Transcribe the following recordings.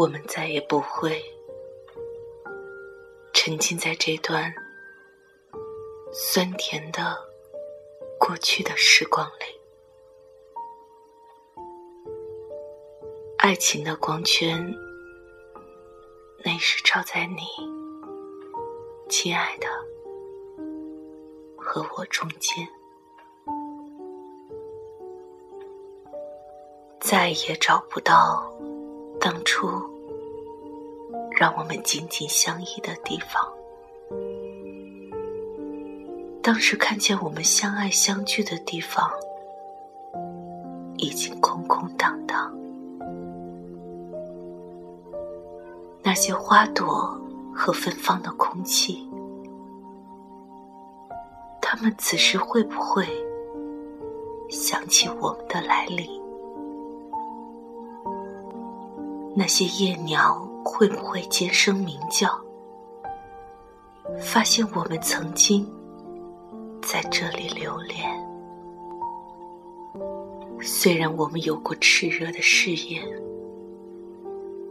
我们再也不会沉浸在这段酸甜的过去的时光里。爱情的光圈，那是照在你，亲爱的，和我中间。再也找不到当初让我们紧紧相依的地方。当时看见我们相爱相聚的地方，已经空空荡荡。那些花朵和芬芳的空气，他们此时会不会想起我们的来临？那些夜鸟会不会尖声鸣叫？发现我们曾经在这里留恋。虽然我们有过炽热的誓言，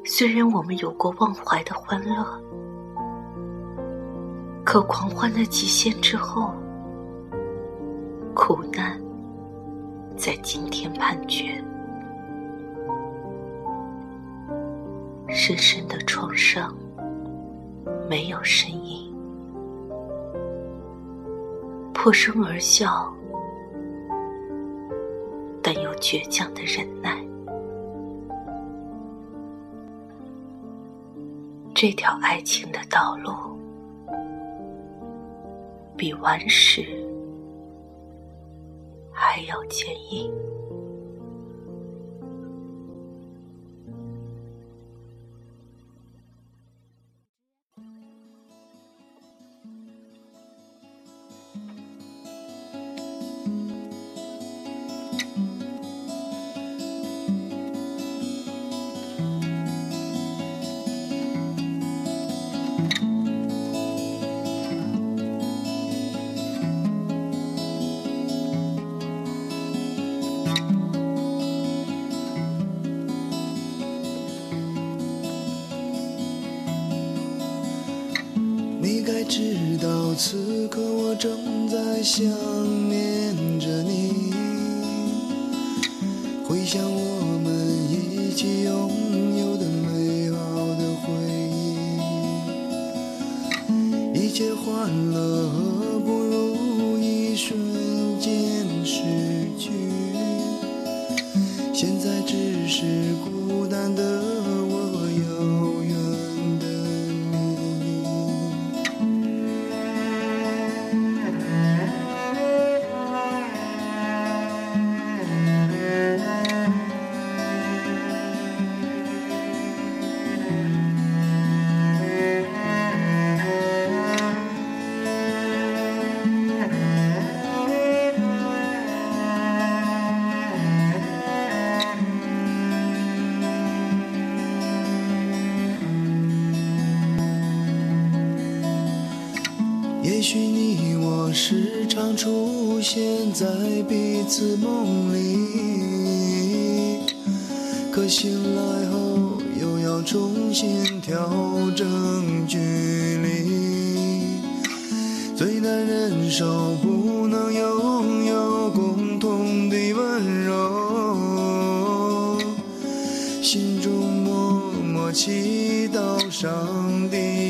虽然我们有过忘怀的欢乐，可狂欢的极限之后，苦难在今天判决。深深的创伤，没有声音，破声而笑，但又倔强的忍耐。这条爱情的道路，比顽石还要坚硬。直到此刻我正在想念着你，回想我们一起拥有的美好的回忆，一切欢乐也许你我时常出现在彼此梦里，可醒来后又要重新调整距离，最难忍受不能拥有共同的温柔，心中默默祈祷上帝。